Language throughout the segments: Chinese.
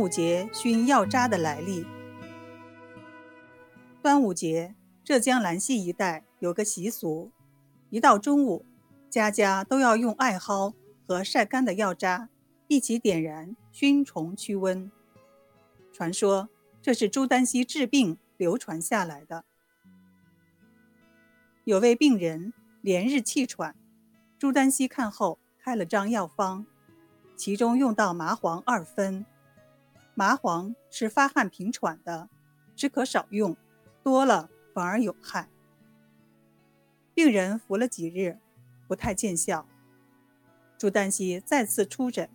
午节熏药渣的来历。端午节，浙江兰溪一带有个习俗，一到中午，家家都要用艾蒿和晒干的药渣一起点燃熏虫驱瘟。传说这是朱丹溪治病流传下来的。有位病人连日气喘，朱丹溪看后开了张药方，其中用到麻黄二分。麻黄是发汗平喘的，只可少用。多了反而有害。病人服了几日，不太见效。朱丹溪再次出诊，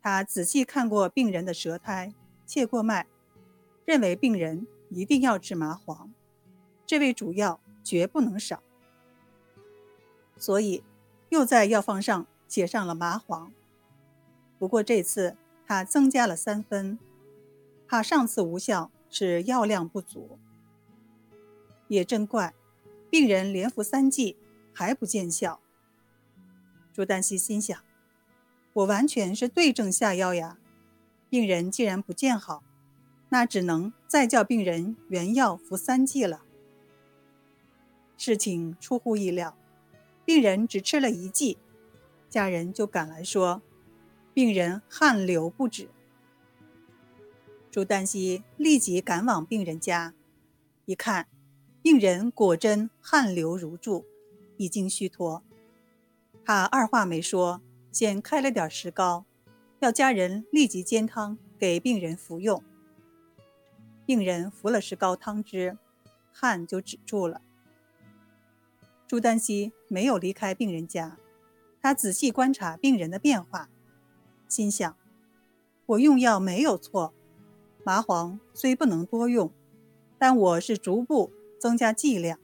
他仔细看过病人的舌苔，切过脉，认为病人一定要治麻黄，这味主药绝不能少，所以又在药方上写上了麻黄。不过这次他增加了三分，怕上次无效是药量不足。也真怪，病人连服三剂还不见效。朱丹溪心想：我完全是对症下药呀，病人既然不见好，那只能再叫病人原药服三剂了。事情出乎意料，病人只吃了一剂，家人就赶来说，病人汗流不止。朱丹溪立即赶往病人家，一看。病人果真汗流如注，已经虚脱。他二话没说，先开了点石膏，要家人立即煎汤给病人服用。病人服了石膏汤汁，汗就止住了。朱丹溪没有离开病人家，他仔细观察病人的变化，心想：我用药没有错，麻黄虽不能多用，但我是逐步。增加剂量，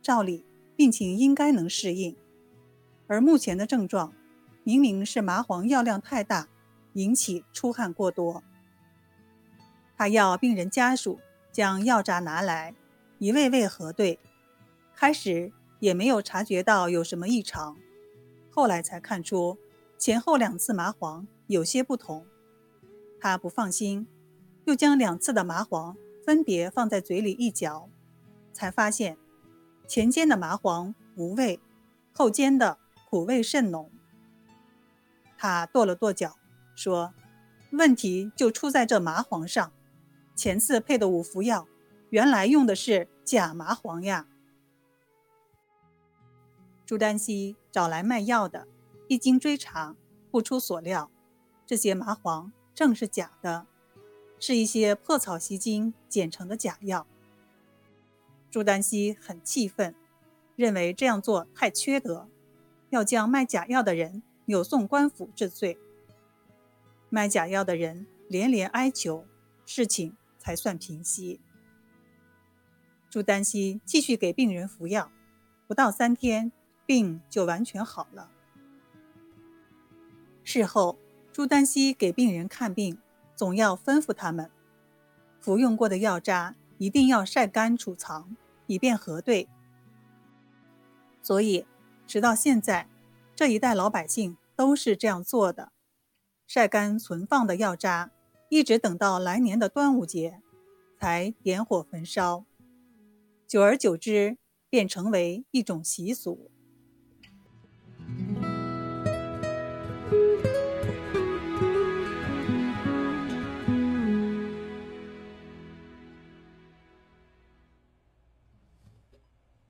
照理病情应该能适应，而目前的症状明明是麻黄药量太大，引起出汗过多。他要病人家属将药渣拿来，一位位核对，开始也没有察觉到有什么异常，后来才看出前后两次麻黄有些不同。他不放心，又将两次的麻黄分别放在嘴里一嚼。才发现，前煎的麻黄无味，后煎的苦味甚浓。他跺了跺脚，说：“问题就出在这麻黄上。前次配的五服药，原来用的是假麻黄呀。”朱丹溪找来卖药的，一经追查，不出所料，这些麻黄正是假的，是一些破草席金剪成的假药。朱丹溪很气愤，认为这样做太缺德，要将卖假药的人扭送官府治罪。卖假药的人连连哀求，事情才算平息。朱丹溪继续给病人服药，不到三天，病就完全好了。事后，朱丹溪给病人看病，总要吩咐他们，服用过的药渣一定要晒干储藏。以便核对，所以直到现在，这一代老百姓都是这样做的：晒干存放的药渣，一直等到来年的端午节才点火焚烧。久而久之，便成为一种习俗。